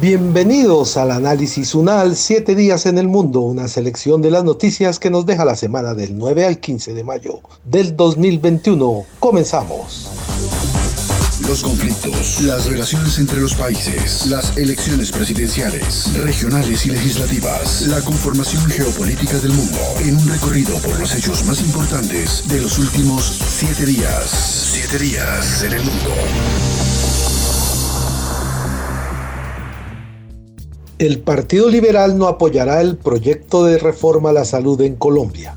Bienvenidos al análisis UNAL 7 días en el mundo, una selección de las noticias que nos deja la semana del 9 al 15 de mayo del 2021. Comenzamos. Los conflictos, las relaciones entre los países, las elecciones presidenciales, regionales y legislativas, la conformación geopolítica del mundo, en un recorrido por los hechos más importantes de los últimos siete días. Siete días en el mundo. El Partido Liberal no apoyará el proyecto de reforma a la salud en Colombia.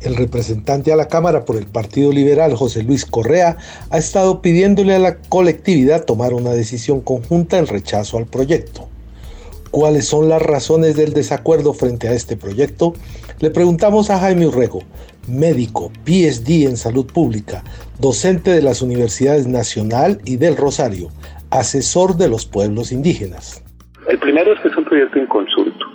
El representante a la Cámara por el Partido Liberal, José Luis Correa, ha estado pidiéndole a la colectividad tomar una decisión conjunta en rechazo al proyecto. ¿Cuáles son las razones del desacuerdo frente a este proyecto? Le preguntamos a Jaime Urrego, médico, PhD en salud pública, docente de las Universidades Nacional y del Rosario, asesor de los pueblos indígenas. El primero es que es un proyecto inconsulto.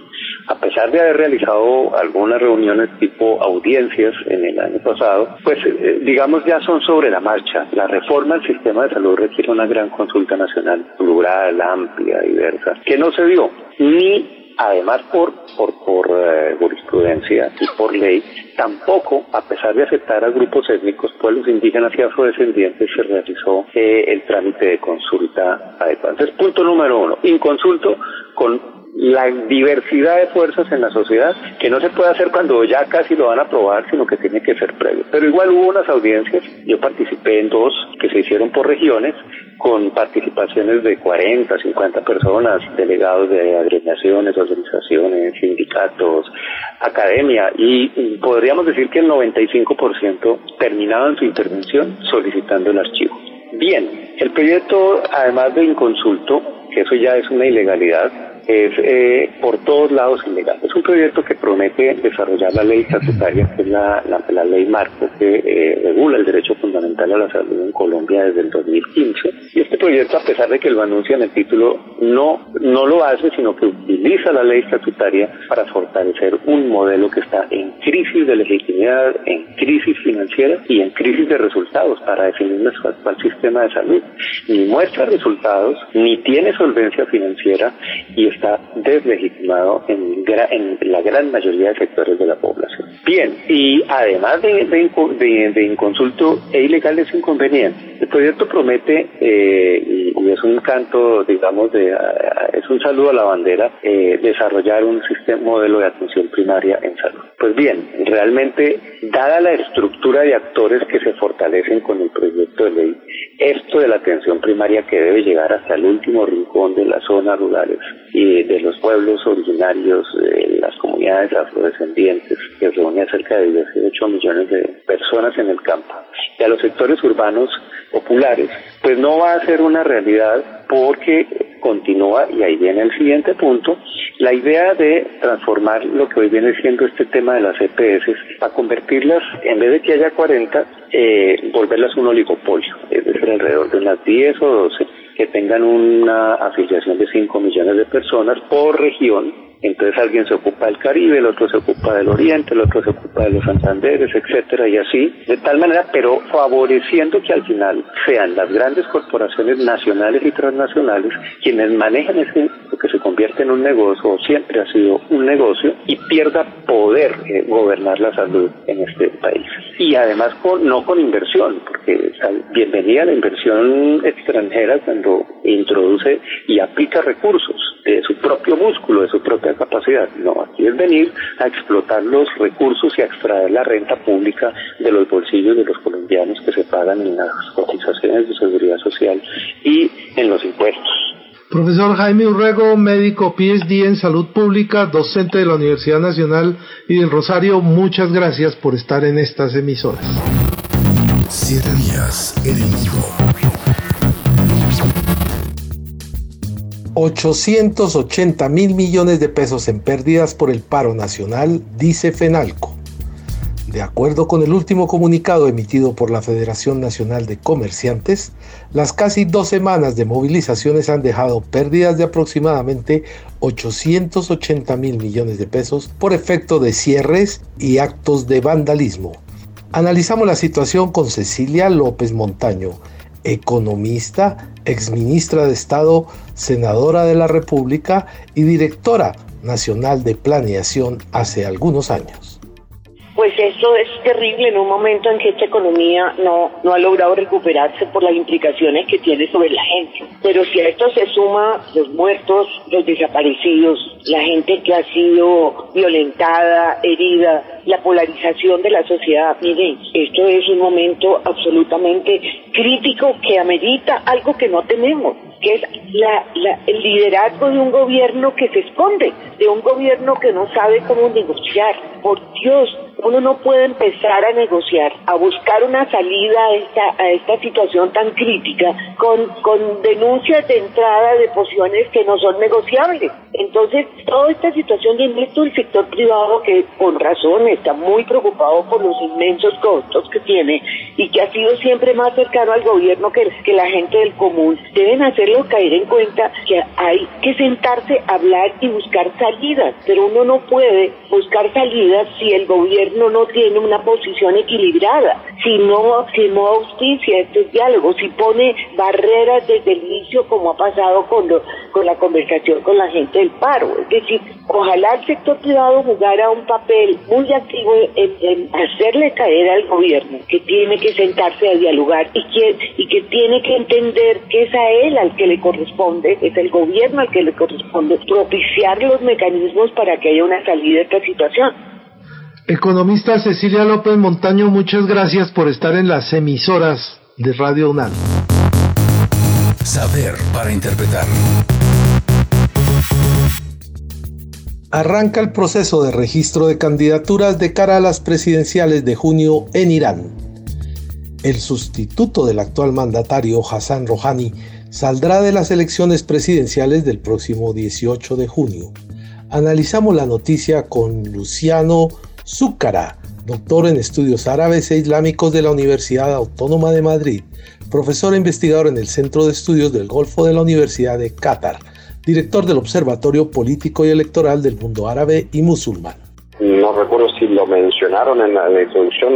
A pesar de haber realizado algunas reuniones tipo audiencias en el año pasado, pues eh, digamos ya son sobre la marcha. La reforma al sistema de salud requiere una gran consulta nacional, plural, amplia, diversa, que no se dio ni además por, por, por eh, jurisprudencia y por ley, tampoco, a pesar de aceptar a grupos étnicos, pueblos indígenas y afrodescendientes, se realizó eh, el trámite de consulta adecuada. Entonces, punto número uno, inconsulto con la diversidad de fuerzas en la sociedad que no se puede hacer cuando ya casi lo van a aprobar, sino que tiene que ser previo. Pero igual hubo unas audiencias, yo participé en dos que se hicieron por regiones, con participaciones de 40, 50 personas, delegados de agremiaciones, organizaciones, sindicatos, academia, y podríamos decir que el 95% terminaban su intervención solicitando el archivo. Bien, el proyecto, además de inconsulto, que eso ya es una ilegalidad, es eh, por todos lados ilegal. Es un proyecto que promete desarrollar la ley estatutaria, que es la, la, ley marco que eh, regula el derecho fundamental a la salud en Colombia desde el 2015. Y este proyecto, a pesar de que lo anuncia en el título, no, no lo hace, sino que utiliza la ley estatutaria para fortalecer un modelo que está en crisis de legitimidad, en crisis financiera y en crisis de resultados para definir nuestro actual sistema de salud. Ni muestra resultados, ni tiene solvencia financiera y está deslegitimado en, la gran mayoría de sectores de la población. Bien, y además de, de, inconsulto e ilegal es inconveniente. El proyecto promete, eh, y, es un canto, digamos, de, es un saludo a la bandera, eh, desarrollar un sistema modelo de atención primaria en salud. Pues bien, realmente, dada la estructura de actores que se fortalecen con el proyecto de ley, esto de la atención primaria que debe llegar hasta el último rincón de las zonas rurales y de los pueblos originarios, de las comunidades afrodescendientes, que reúne a cerca de 18 millones de personas en el campo, y a los sectores urbanos populares, pues no va a ser una realidad porque continúa, y ahí viene el siguiente punto, la idea de transformar lo que hoy viene siendo este tema de las EPS para convertirlas, en vez de que haya 40, eh, volverlas un oligopolio, es decir, alrededor de unas 10 o 12 que tengan una afiliación de 5 millones de personas por región entonces alguien se ocupa del Caribe, el otro se ocupa del Oriente, el otro se ocupa de los Santanderes, etcétera, y así, de tal manera, pero favoreciendo que al final sean las grandes corporaciones nacionales y transnacionales quienes manejan ese, lo que se convierte en un negocio, siempre ha sido un negocio, y pierda poder eh, gobernar la salud en este país. Y además con, no con inversión, porque bienvenida la inversión extranjera cuando introduce y aplica recursos de su propio músculo, de su propia capacidad. No, aquí es venir a explotar los recursos y a extraer la renta pública de los bolsillos de los colombianos que se pagan en las cotizaciones de seguridad social y en los impuestos. Profesor Jaime Urrego, médico PhD en salud pública, docente de la Universidad Nacional y del Rosario, muchas gracias por estar en estas emisoras. Siete días en el 880 mil millones de pesos en pérdidas por el paro nacional, dice FENALCO. De acuerdo con el último comunicado emitido por la Federación Nacional de Comerciantes, las casi dos semanas de movilizaciones han dejado pérdidas de aproximadamente 880 mil millones de pesos por efecto de cierres y actos de vandalismo. Analizamos la situación con Cecilia López Montaño, economista, exministra de Estado, senadora de la República y directora nacional de planeación hace algunos años pues eso es terrible en un momento en que esta economía no, no ha logrado recuperarse por las implicaciones que tiene sobre la gente. Pero si a esto se suma los muertos, los desaparecidos, la gente que ha sido violentada, herida, la polarización de la sociedad, miren, esto es un momento absolutamente crítico que amerita algo que no tenemos que es la, el liderazgo de un gobierno que se esconde, de un gobierno que no sabe cómo negociar. Por Dios, uno no puede empezar a negociar, a buscar una salida a esta, a esta situación tan crítica con, con denuncias de entrada de posiciones que no son negociables. Entonces, toda esta situación de esto el sector privado que con razón está muy preocupado por los inmensos costos que tiene y que ha sido siempre más cercano al gobierno que, que la gente del común, deben hacerlo caer en cuenta que hay que sentarse, hablar y buscar salidas, pero uno no puede buscar salidas si el gobierno no tiene una posición equilibrada, si no, si no auspicia este diálogo, si pone barreras desde el inicio como ha pasado con, con la conversación con la gente del paro. Es decir, ojalá el sector privado jugara un papel muy activo en, hacerle caer al gobierno que tiene que sentarse a dialogar y que, y que tiene que entender que es a él al que le corresponde, es el gobierno al que le corresponde propiciar los mecanismos para que haya una salida de esta situación. Economista Cecilia López Montaño, muchas gracias por estar en las emisoras de Radio UNAM. Saber para interpretar. Arranca el proceso de registro de candidaturas de cara a las presidenciales de junio en Irán. El sustituto del actual mandatario Hassan Rouhani saldrá de las elecciones presidenciales del próximo 18 de junio. Analizamos la noticia con Luciano Zúcara, doctor en estudios árabes e islámicos de la Universidad Autónoma de Madrid, profesor e investigador en el Centro de Estudios del Golfo de la Universidad de Qatar, director del Observatorio Político y Electoral del Mundo Árabe y Musulmán. No recuerdo si lo mencionaron en la, introducción,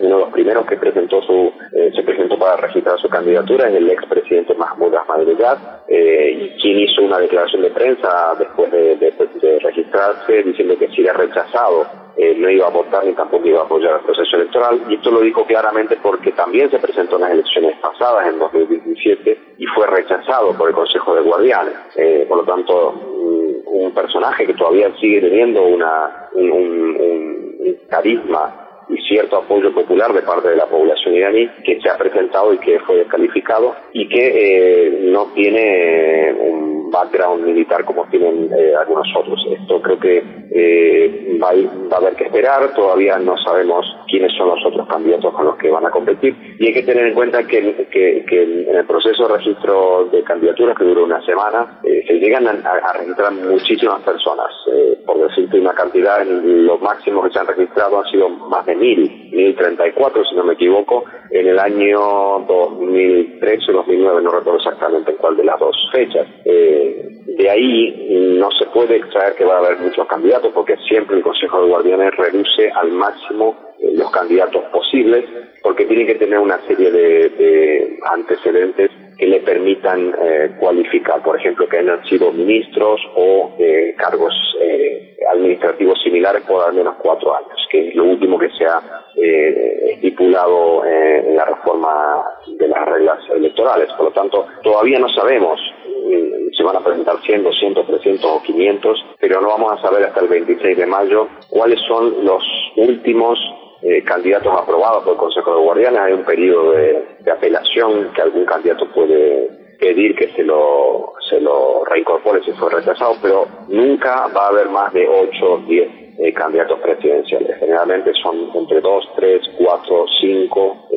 uno de los primeros que presentó su, eh, se presentó para registrar su candidatura es el expresidente Mahmoud Ahmadinejad, eh, quien hizo una declaración de prensa después de, de registrarse diciendo que si era rechazado eh, no iba a votar ni tampoco iba a apoyar el proceso electoral. Y esto lo dijo claramente porque también se presentó en las elecciones pasadas, en 2017, y fue rechazado por el Consejo de Guardianes. Eh, por lo tanto, un, personaje que todavía sigue teniendo una, un carisma y cierto apoyo popular de parte de la población iraní que se ha presentado y que fue descalificado y que eh, no tiene un background militar como tienen eh, algunos otros. Esto creo que eh, va, a, haber que esperar, todavía no sabemos quiénes son los otros candidatos con los que van a competir y hay que tener en cuenta que, que, en el proceso de registro de candidaturas que duró una semana se llegan a, registrar muchísimas personas. por decirte una cantidad, lo máximo que se han registrado han sido más de mil, 1034 si no me equivoco, en el año 2003 o 2009, no recuerdo exactamente en cuál de las dos fechas. Eh, de ahí no se puede extraer que va a haber muchos candidatos porque siempre el Consejo de Guardianes reduce al máximo eh, los candidatos posibles porque tiene que tener una serie de, antecedentes que le permitan eh, cualificar, por ejemplo, que hayan sido ministros o cargos administrativos similares por al menos cuatro años, que es lo último que se ha eh, estipulado eh, en la reforma de las reglas electorales. Por lo tanto, todavía no sabemos mm, si van a presentar 100, 200, 300 o 500, pero no vamos a saber hasta el 26 de mayo cuáles son los últimos eh, candidatos aprobados por el Consejo de Guardianes. Hay un periodo de apelación que algún candidato puede pedir que se lo, se lo reincorpore si fue rechazado, pero nunca va a haber más de 8 o 10 eh, candidatos presidenciales. Generalmente son entre 2, 3, 4, 5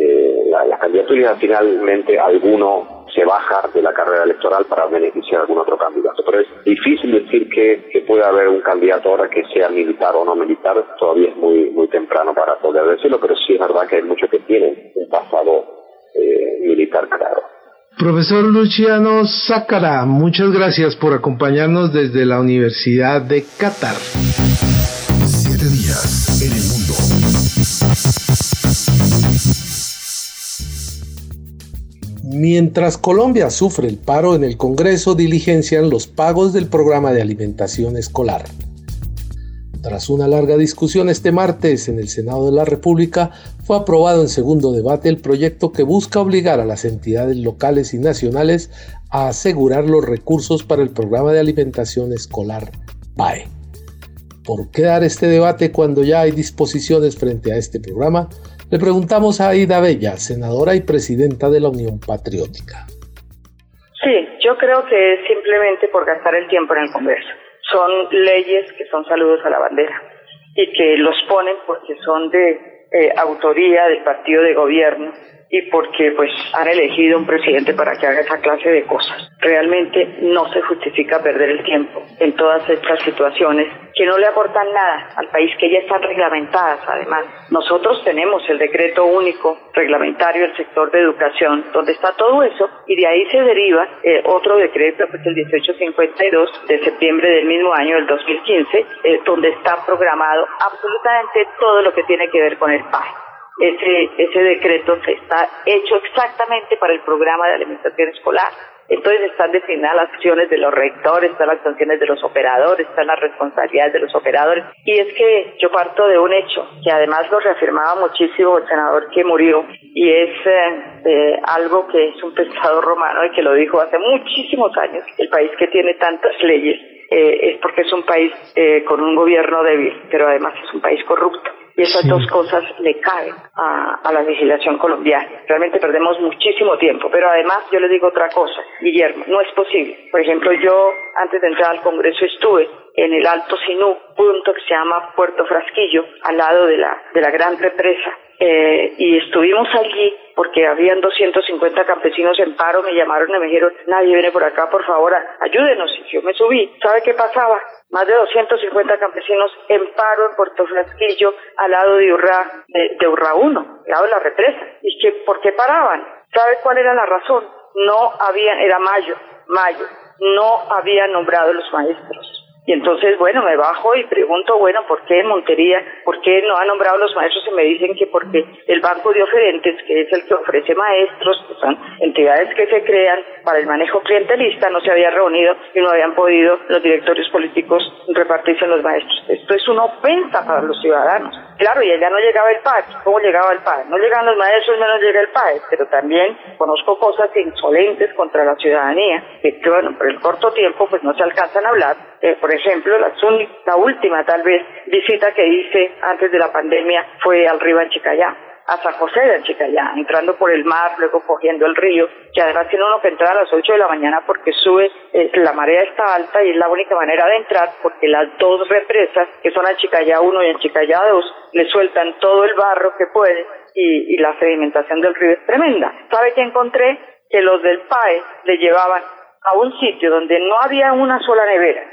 las candidaturas finalmente alguno se baja de la carrera electoral para beneficiar a algún otro candidato. Pero es difícil decir que, que pueda haber un candidato ahora que sea militar o no militar, todavía es muy, muy temprano para poder decirlo, pero sí es verdad que hay muchos que tienen un pasado eh, militar claro. Profesor Luciano Sácara, muchas gracias por acompañarnos desde la Universidad de Qatar. Siete días en el mundo. Mientras Colombia sufre el paro en el Congreso, diligencian los pagos del programa de alimentación escolar. Tras una larga discusión este martes en el Senado de la República, fue aprobado en segundo debate el proyecto que busca obligar a las entidades locales y nacionales a asegurar los recursos para el programa de alimentación escolar PAE. ¿Por qué dar este debate cuando ya hay disposiciones frente a este programa? Le preguntamos a Aida Bella, senadora y presidenta de la Unión Patriótica. Sí, yo creo que es simplemente por gastar el tiempo en el Congreso son leyes que son saludos a la bandera y que los ponen porque son de eh, autoría del partido de gobierno y porque pues han elegido un presidente para que haga esa clase de cosas. Realmente no se justifica perder el tiempo en todas estas situaciones que no le aportan nada al país, que ya están reglamentadas además. Nosotros tenemos el decreto único reglamentario del sector de educación, donde está todo eso, y de ahí se deriva eh, otro decreto, pues el 1852 de septiembre del mismo año, del 2015, eh, donde está programado absolutamente todo lo que tiene que ver con el PAE ese, ese decreto está hecho exactamente para el programa de alimentación escolar. Entonces están definidas las acciones de los rectores, están las acciones de los operadores, están las responsabilidades de los operadores. Y es que yo parto de un hecho que además lo reafirmaba muchísimo el senador que murió y es eh, algo que es un pensador romano y que lo dijo hace muchísimos años. El país que tiene tantas leyes eh, es porque es un país eh, con un gobierno débil, pero además es un país corrupto. Y esas dos cosas le caen a, a, la legislación colombiana. Realmente perdemos muchísimo tiempo. Pero además yo le digo otra cosa, Guillermo, no es posible. Por ejemplo, yo antes de entrar al Congreso estuve en el Alto Sinú, punto que se llama Puerto Frasquillo, al lado de la, de la gran represa. Eh, y estuvimos allí porque habían 250 campesinos en paro, me llamaron y me dijeron, nadie viene por acá, por favor, ayúdenos. Y yo me subí. ¿Sabe qué pasaba? Más de 250 campesinos en paro en Puerto Frasquillo, al lado de Urra, de, Urra 1, al lado de la represa. ¿Y que, por qué paraban? ¿Sabe cuál era la razón? No habían, era mayo, mayo, no habían nombrado los maestros. Y entonces, bueno, me bajo y pregunto, bueno, ¿por qué Montería? ¿Por qué no ha nombrado los maestros? Y me dicen que porque el Banco de Oferentes, que es el que ofrece maestros, que son entidades que se crean para el manejo clientelista, no se había reunido y no habían podido los directorios políticos repartirse los maestros. Esto es una ofensa para los ciudadanos. Claro, y allá no llegaba el PAE. ¿Cómo llegaba el PAE? No llegan los maestros, menos llega el PAE. Pero también conozco cosas insolentes contra la ciudadanía, que, bueno, por el corto tiempo pues no se alcanzan a hablar. Eh, por ejemplo, la, la última tal vez visita que hice antes de la pandemia fue al río Anchicayá a San José de Chicayá, entrando por el mar, luego cogiendo el río, que además tiene uno que entrar a las 8 de la mañana porque sube, eh, la marea está alta y es la única manera de entrar porque las dos represas, que son Chicayá 1 y Chicayá 2, le sueltan todo el barro que puede y, y la sedimentación del río es tremenda. ¿Sabe qué encontré? Que los del PAE le llevaban a un sitio donde no había una sola nevera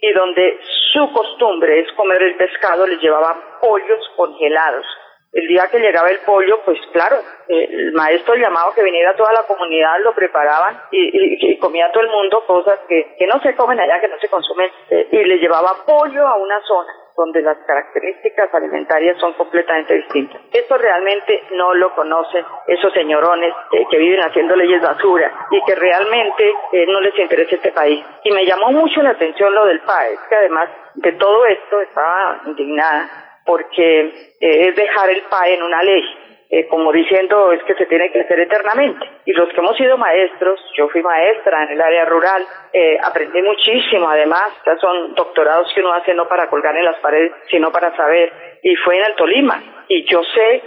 y donde su costumbre es comer el pescado, le llevaban pollos congelados el día que llegaba el pollo, pues claro, el maestro llamaba que viniera toda la comunidad, lo preparaban y, comía todo el mundo cosas que, no se comen allá, que no se consumen, eh, y le llevaba pollo a una zona donde las características alimentarias son completamente distintas. Esto realmente no lo conocen esos señorones eh, que viven haciendo leyes basura y que realmente eh, no les interesa este país. Y me llamó mucho la atención lo del PAES, que además de todo esto estaba indignada porque eh, es dejar el PAE en una ley, eh, como diciendo es que se tiene que hacer eternamente. Y los que hemos sido maestros, yo fui maestra en el área rural, eh, aprendí muchísimo además, ya son doctorados que uno hace no para colgar en las paredes, sino para saber, y fue en el Tolima. Y yo sé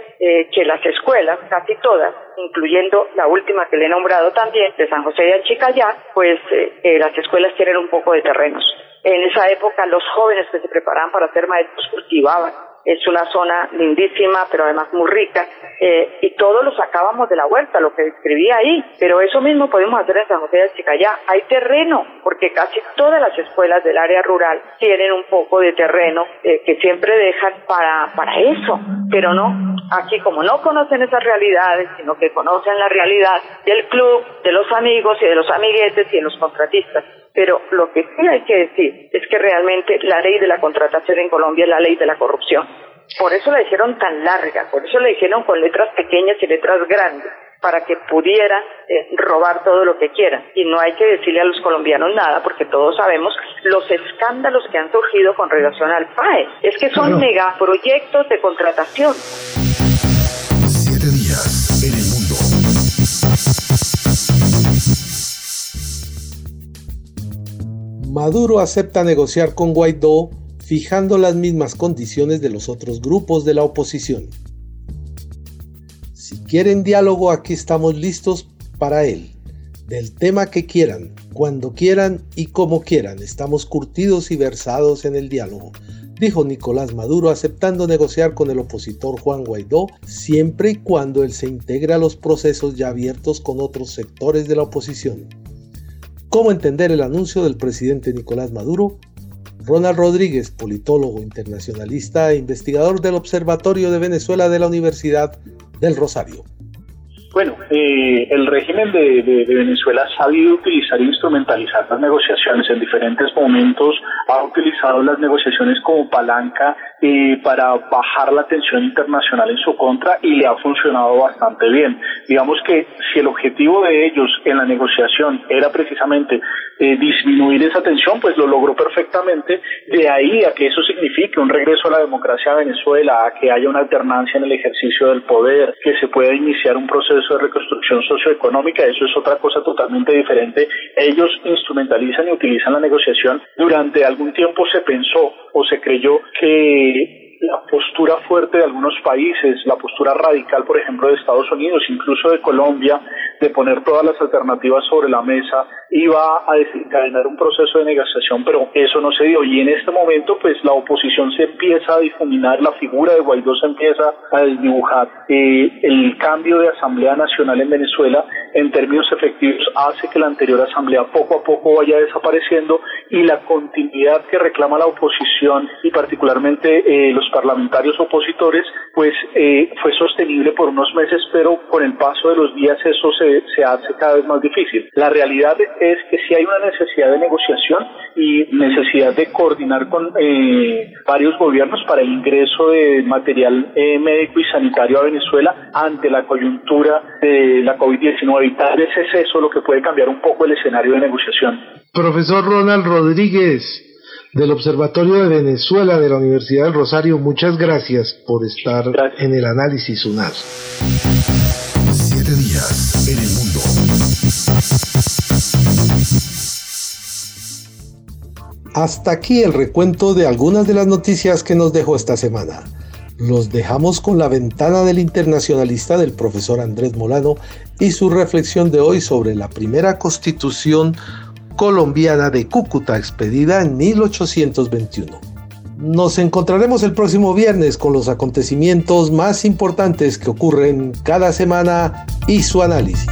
que las escuelas, casi todas, incluyendo la última que le he nombrado también, de San José de Achicayá, pues las escuelas tienen un poco de terrenos. En esa época los jóvenes que se preparaban para ser maestros cultivaban es una zona lindísima, pero además muy rica, eh, y todos lo sacábamos de la huerta, lo que describía ahí, pero eso mismo podemos hacer en San José de Chicayá. Hay terreno, porque casi todas las escuelas del área rural tienen un poco de terreno eh, que siempre dejan para, para eso, pero no, aquí como no conocen esas realidades, sino que conocen la realidad del club, de los amigos y de los amiguetes y de los contratistas, pero lo que sí hay que decir es que realmente la ley de la contratación en Colombia es la ley de la corrupción. Por eso la hicieron tan larga, por eso la hicieron con letras pequeñas y letras grandes, para que pudieran eh, robar todo lo que quieran. Y no hay que decirle a los colombianos nada, porque todos sabemos los escándalos que han surgido con relación al PAE. Es que son megaproyectos de contratación. Maduro acepta negociar con Guaidó fijando las mismas condiciones de los otros grupos de la oposición. Si quieren diálogo, aquí estamos listos para él. Del tema que quieran, cuando quieran y como quieran, estamos curtidos y versados en el diálogo, dijo Nicolás Maduro aceptando negociar con el opositor Juan Guaidó siempre y cuando él se integre a los procesos ya abiertos con otros sectores de la oposición. ¿Cómo entender el anuncio del presidente Nicolás Maduro? Ronald Rodríguez, politólogo internacionalista e investigador del Observatorio de Venezuela de la Universidad del Rosario. Bueno, eh, el régimen de, Venezuela ha sabido utilizar e instrumentalizar las negociaciones en diferentes momentos, ha utilizado las negociaciones como palanca eh, para bajar la tensión internacional en su contra y le ha funcionado bastante bien. Digamos que si el objetivo de ellos en la negociación era precisamente eh, disminuir esa tensión, pues lo logró perfectamente. De ahí a que eso signifique un regreso a la democracia a Venezuela, a que haya una alternancia en el ejercicio del poder, que se pueda iniciar un proceso de reconstrucción socioeconómica, eso es otra cosa totalmente diferente. Ellos instrumentalizan y utilizan la negociación. Durante algún tiempo se pensó o se creyó que la postura fuerte de algunos países, la postura radical, por ejemplo, de Estados Unidos, incluso de Colombia, de poner todas las alternativas sobre la mesa, iba a desencadenar un proceso de negociación, pero eso no se dio. Y en este momento, pues la oposición se empieza a difuminar, la figura de Guaidó se empieza a desdibujar. Eh, el cambio de Asamblea Nacional en Venezuela, en términos efectivos, hace que la anterior Asamblea poco a poco vaya desapareciendo y la continuidad que reclama la oposición y particularmente eh, los parlamentarios opositores, pues eh, fue sostenible por unos meses, pero con el paso de los días eso se, se hace cada vez más difícil. La realidad es que si hay una necesidad de negociación y necesidad de coordinar con eh, varios gobiernos para el ingreso de material eh, médico y sanitario a Venezuela ante la coyuntura de la COVID-19 y tal vez es eso lo que puede cambiar un poco el escenario de negociación. Profesor Ronald Rodríguez, del Observatorio de Venezuela de la Universidad del Rosario, muchas gracias por estar en el análisis UNAR. Siete días en el mundo. Hasta aquí el recuento de algunas de las noticias que nos dejó esta semana. Los dejamos con la ventana del internacionalista del profesor Andrés Molano y su reflexión de hoy sobre la primera constitución colombiana de Cúcuta expedida en 1821. Nos encontraremos el próximo viernes con los acontecimientos más importantes que ocurren cada semana y su análisis.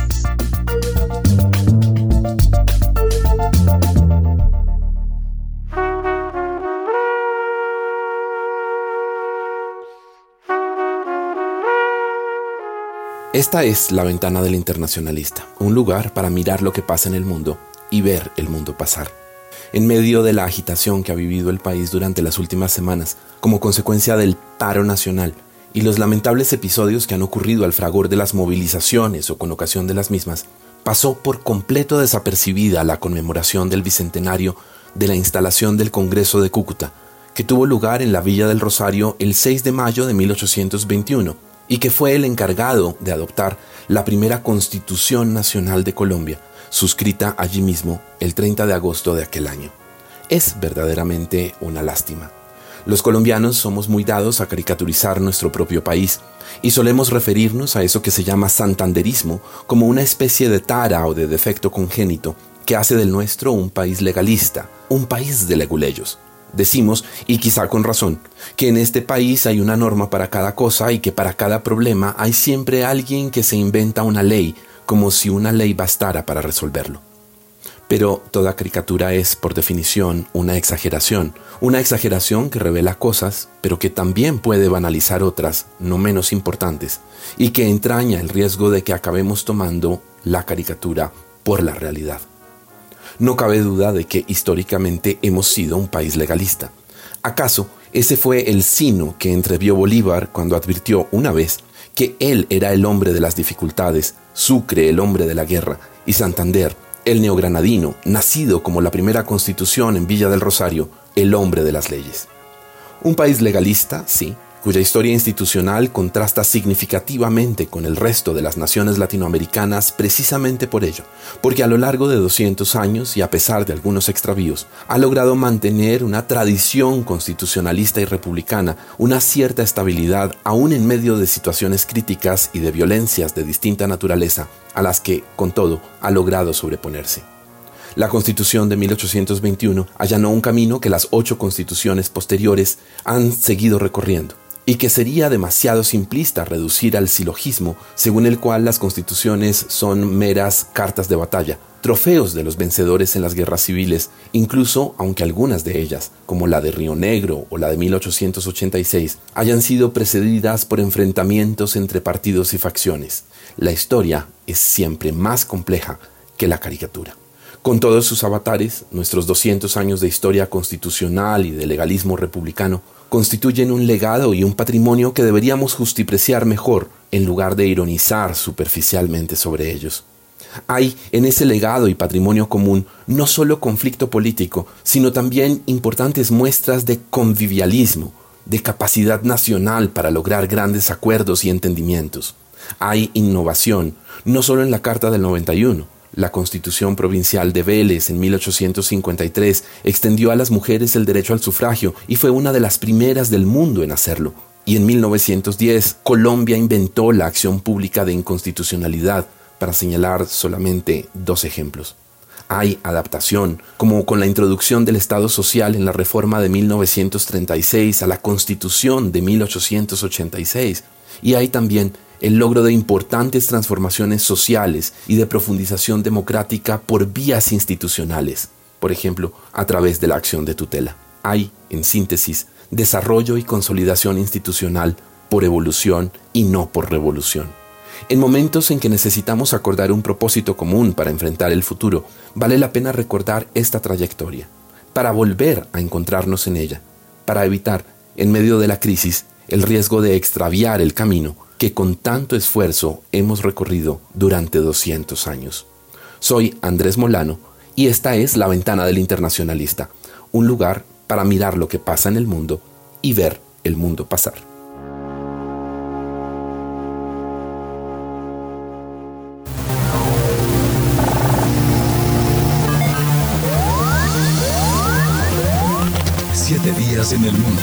Esta es La Ventana del Internacionalista, un lugar para mirar lo que pasa en el mundo y ver el mundo pasar. En medio de la agitación que ha vivido el país durante las últimas semanas, como consecuencia del paro nacional y los lamentables episodios que han ocurrido al fragor de las movilizaciones o con ocasión de las mismas, pasó por completo desapercibida la conmemoración del bicentenario de la instalación del Congreso de Cúcuta, que tuvo lugar en la Villa del Rosario el 6 de mayo de 1821 y que fue el encargado de adoptar la primera Constitución Nacional de Colombia, suscrita allí mismo el 30 de agosto de aquel año. Es verdaderamente una lástima. Los colombianos somos muy dados a caricaturizar nuestro propio país y solemos referirnos a eso que se llama santanderismo como una especie de tara o de defecto congénito que hace del nuestro un país legalista, un país de leguleyos. Decimos, y quizá con razón, que en este país hay una norma para cada cosa y que para cada problema hay siempre alguien que se inventa una ley, como si una ley bastara para resolverlo. Pero toda caricatura es, por definición, una exageración, una exageración que revela cosas, pero que también puede banalizar otras, no menos importantes, y que entraña el riesgo de que acabemos tomando la caricatura por la realidad. No cabe duda de que históricamente hemos sido un país legalista. ¿Acaso ese fue el sino que entrevió Bolívar cuando advirtió una vez que él era el hombre de las dificultades, Sucre el hombre de la guerra y Santander, el neogranadino, nacido como la primera constitución en Villa del Rosario, el hombre de las leyes? Un país legalista, sí, cuya historia institucional contrasta significativamente con el resto de las naciones latinoamericanas precisamente por ello, porque a lo largo de 200 años y a pesar de algunos extravíos, ha logrado mantener una tradición constitucionalista y republicana, una cierta estabilidad aún en medio de situaciones críticas y de violencias de distinta naturaleza, a las que, con todo, ha logrado sobreponerse. La Constitución de 1821 allanó un camino que las ocho constituciones posteriores han seguido recorriendo y que sería demasiado simplista reducir al silogismo según el cual las constituciones son meras cartas de batalla, trofeos de los vencedores en las guerras civiles, incluso aunque algunas de ellas, como la de Río Negro o la de 1886, hayan sido precedidas por enfrentamientos entre partidos y facciones. La historia es siempre más compleja que la caricatura. Con todos sus avatares, nuestros 200 años de historia constitucional y de legalismo republicano constituyen un legado y un patrimonio que deberíamos justipreciar mejor en lugar de ironizar superficialmente sobre ellos. Hay en ese legado y patrimonio común no solo conflicto político, sino también importantes muestras de convivialismo, de capacidad nacional para lograr grandes acuerdos y entendimientos. Hay innovación, no solo en la Carta del 91, la Constitución Provincial de Vélez en 1853 extendió a las mujeres el derecho al sufragio y fue una de las primeras del mundo en hacerlo. Y en 1910 Colombia inventó la acción pública de inconstitucionalidad, para señalar solamente dos ejemplos. Hay adaptación, como con la introducción del Estado Social en la reforma de 1936 a la Constitución de 1886, y hay también el logro de importantes transformaciones sociales y de profundización democrática por vías institucionales, por ejemplo, a través de la acción de tutela. Hay, en síntesis, desarrollo y consolidación institucional por evolución y no por revolución. En momentos en que necesitamos acordar un propósito común para enfrentar el futuro, vale la pena recordar esta trayectoria, para volver a encontrarnos en ella, para evitar, en medio de la crisis, el riesgo de extraviar el camino que con tanto esfuerzo hemos recorrido durante 200 años. Soy Andrés Molano y esta es La Ventana del Internacionalista, un lugar para mirar lo que pasa en el mundo y ver el mundo pasar. Siete días en el mundo.